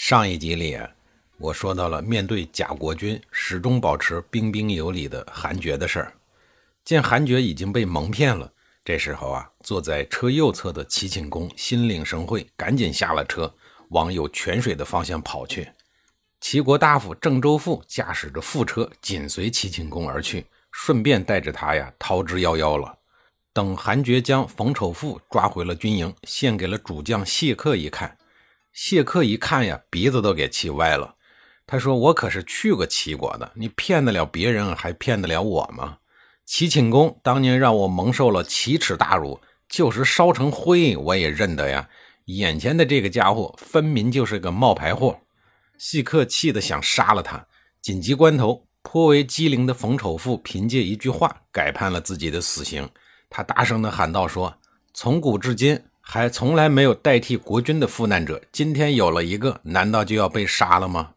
上一集里，我说到了面对假国君始终保持彬彬有礼的韩厥的事儿。见韩厥已经被蒙骗了，这时候啊，坐在车右侧的齐顷公心领神会，赶紧下了车，往有泉水的方向跑去。齐国大夫郑州父驾驶着副车紧随齐顷公而去，顺便带着他呀逃之夭夭了。等韩厥将冯丑富抓回了军营，献给了主将谢克一看。谢克一看呀，鼻子都给气歪了。他说：“我可是去过齐国的，你骗得了别人，还骗得了我吗？齐顷公当年让我蒙受了奇耻大辱，就是烧成灰我也认得呀。眼前的这个家伙，分明就是个冒牌货。”谢克气得想杀了他。紧急关头，颇为机灵的冯丑富凭借一句话改判了自己的死刑。他大声地喊道：“说从古至今。”还从来没有代替国君的赴难者，今天有了一个，难道就要被杀了吗？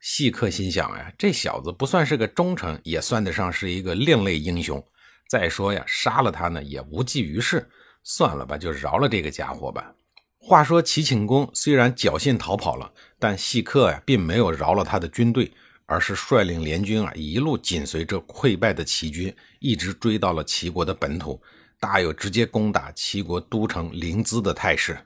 细客心想呀，这小子不算是个忠臣，也算得上是一个另类英雄。再说呀，杀了他呢也无济于事，算了吧，就饶了这个家伙吧。话说齐顷公虽然侥幸逃跑了，但细客呀并没有饶了他的军队，而是率领联军啊一路紧随着溃败的齐军，一直追到了齐国的本土。大有直接攻打齐国都城临淄的态势，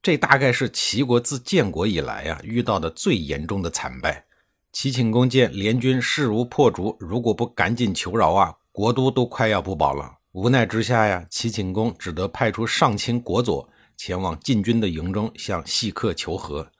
这大概是齐国自建国以来呀遇到的最严重的惨败。齐顷公见联军势如破竹，如果不赶紧求饶啊，国都都快要不保了。无奈之下呀，齐顷公只得派出上卿国佐前往晋军的营中向细客求和。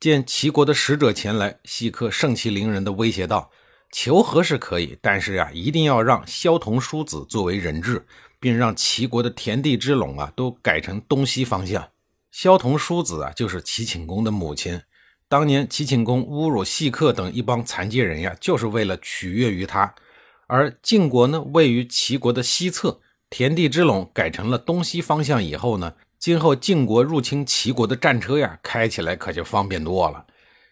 见齐国的使者前来，细客盛气凌人的威胁道：“求和是可以，但是啊，一定要让萧同叔子作为人质。”并让齐国的田地之垄啊都改成东西方向。萧彤叔子啊就是齐顷公的母亲。当年齐顷公侮辱细客等一帮残疾人呀，就是为了取悦于他。而晋国呢位于齐国的西侧，田地之垄改成了东西方向以后呢，今后晋国入侵齐国的战车呀开起来可就方便多了。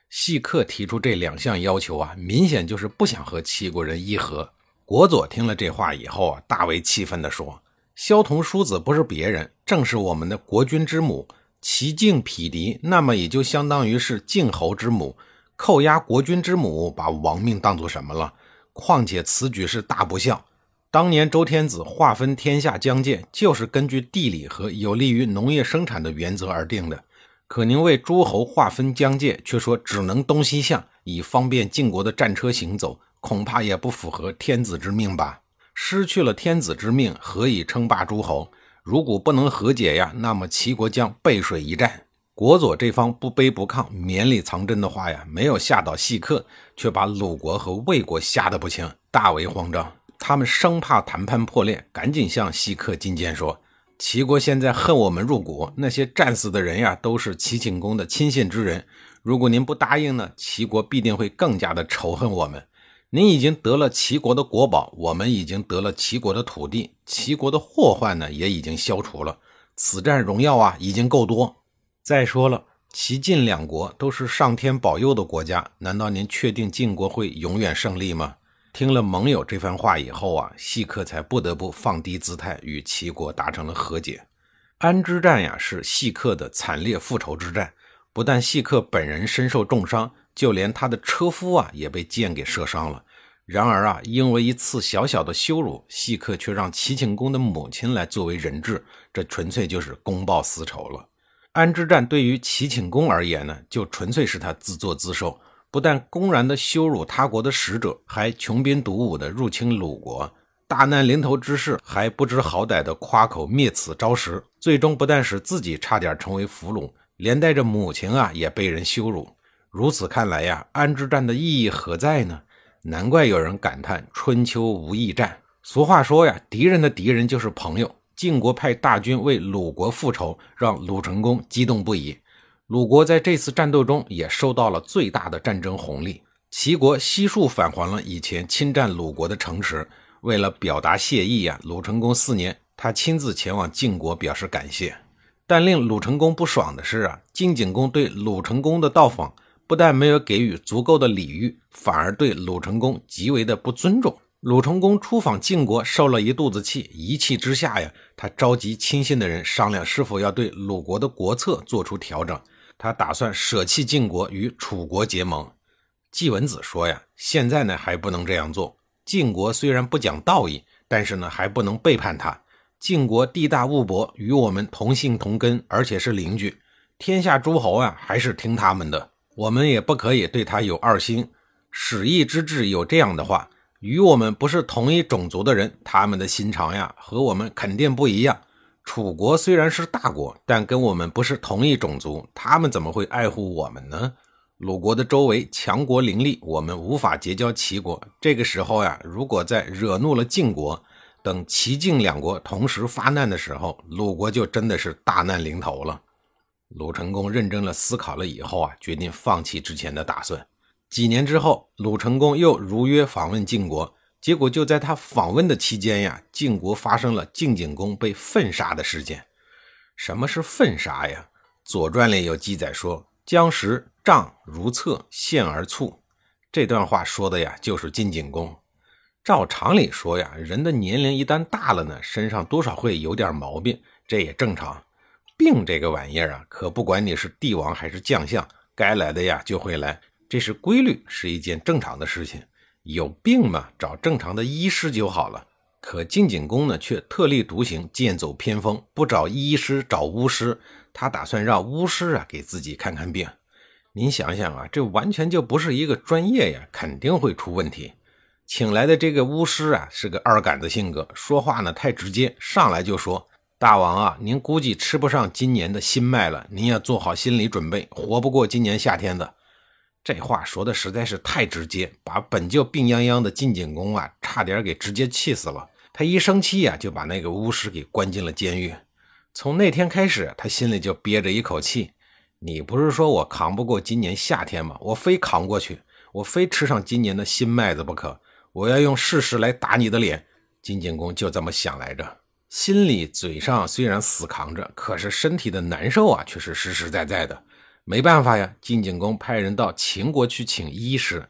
细客提出这两项要求啊，明显就是不想和齐国人议和。国佐听了这话以后啊，大为气愤地说：“萧同叔子不是别人，正是我们的国君之母。齐晋匹敌，那么也就相当于是晋侯之母。扣押国君之母，把亡命当做什么了？况且此举是大不孝。当年周天子划分天下疆界，就是根据地理和有利于农业生产的原则而定的。可您为诸侯划分疆界，却说只能东西向，以方便晋国的战车行走。”恐怕也不符合天子之命吧？失去了天子之命，何以称霸诸侯？如果不能和解呀，那么齐国将背水一战。国佐这方不卑不亢、绵里藏针的话呀，没有吓到细客，却把鲁国和魏国吓得不轻，大为慌张。他们生怕谈判破裂，赶紧向细客进谏说：“齐国现在恨我们入骨，那些战死的人呀，都是齐景公的亲信之人。如果您不答应呢，齐国必定会更加的仇恨我们。”您已经得了齐国的国宝，我们已经得了齐国的土地，齐国的祸患呢也已经消除了。此战荣耀啊，已经够多。再说了，齐晋两国都是上天保佑的国家，难道您确定晋国会永远胜利吗？听了盟友这番话以后啊，细客才不得不放低姿态，与齐国达成了和解。安之战呀，是细客的惨烈复仇之战，不但细客本人身受重伤。就连他的车夫啊也被箭给射伤了。然而啊，因为一次小小的羞辱，细客却让齐景公的母亲来作为人质，这纯粹就是公报私仇了。安之战对于齐景公而言呢，就纯粹是他自作自受，不但公然的羞辱他国的使者，还穷兵黩武的入侵鲁国，大难临头之时还不知好歹的夸口灭此招食，最终不但使自己差点成为俘虏，连带着母亲啊也被人羞辱。如此看来呀，安之战的意义何在呢？难怪有人感叹“春秋无义战”。俗话说呀，敌人的敌人就是朋友。晋国派大军为鲁国复仇，让鲁成公激动不已。鲁国在这次战斗中也收到了最大的战争红利，齐国悉数返还了以前侵占鲁国的城池。为了表达谢意呀，鲁成公四年，他亲自前往晋国表示感谢。但令鲁成公不爽的是啊，晋景公对鲁成公的到访不但没有给予足够的礼遇，反而对鲁成公极为的不尊重。鲁成公出访晋国，受了一肚子气，一气之下呀，他召集亲信的人商量，是否要对鲁国的国策做出调整。他打算舍弃晋国，与楚国结盟。季文子说呀，现在呢还不能这样做。晋国虽然不讲道义，但是呢还不能背叛他。晋国地大物博，与我们同姓同根，而且是邻居。天下诸侯啊，还是听他们的。我们也不可以对他有二心。始义之志有这样的话，与我们不是同一种族的人，他们的心肠呀，和我们肯定不一样。楚国虽然是大国，但跟我们不是同一种族，他们怎么会爱护我们呢？鲁国的周围强国林立，我们无法结交齐国。这个时候呀，如果再惹怒了晋国。等齐晋两国同时发难的时候，鲁国就真的是大难临头了。鲁成公认真了思考了以后啊，决定放弃之前的打算。几年之后，鲁成公又如约访问晋国，结果就在他访问的期间呀，晋国发生了晋景公被奋杀的事件。什么是粪杀呀？《左传》里有记载说：“将食杖如厕，陷而卒。”这段话说的呀，就是晋景公。照常理说呀，人的年龄一旦大了呢，身上多少会有点毛病，这也正常。病这个玩意儿啊，可不管你是帝王还是将相，该来的呀就会来，这是规律，是一件正常的事情。有病嘛，找正常的医师就好了。可晋景公呢，却特立独行，剑走偏锋，不找医师，找巫师。他打算让巫师啊给自己看看病。您想想啊，这完全就不是一个专业呀，肯定会出问题。请来的这个巫师啊，是个二杆子性格，说话呢太直接，上来就说：“大王啊，您估计吃不上今年的新麦了，您要做好心理准备，活不过今年夏天的。”这话说的实在是太直接，把本就病殃殃的晋景公啊，差点给直接气死了。他一生气呀，就把那个巫师给关进了监狱。从那天开始，他心里就憋着一口气：“你不是说我扛不过今年夏天吗？我非扛过去，我非吃上今年的新麦子不可。”我要用事实来打你的脸，晋景公就这么想来着，心里嘴上虽然死扛着，可是身体的难受啊却是实实在在的。没办法呀，晋景公派人到秦国去请医师。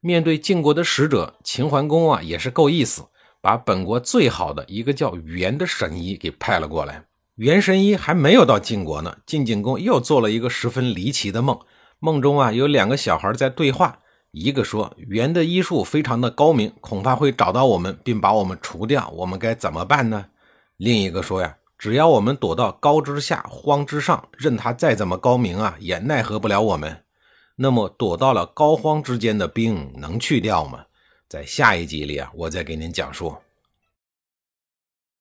面对晋国的使者，秦桓公啊也是够意思，把本国最好的一个叫袁的神医给派了过来。袁神医还没有到晋国呢，晋景公又做了一个十分离奇的梦，梦中啊有两个小孩在对话。一个说袁的医术非常的高明，恐怕会找到我们，并把我们除掉，我们该怎么办呢？另一个说呀，只要我们躲到高之下，荒之上，任他再怎么高明啊，也奈何不了我们。那么躲到了高荒之间的兵能去掉吗？在下一集里啊，我再给您讲述。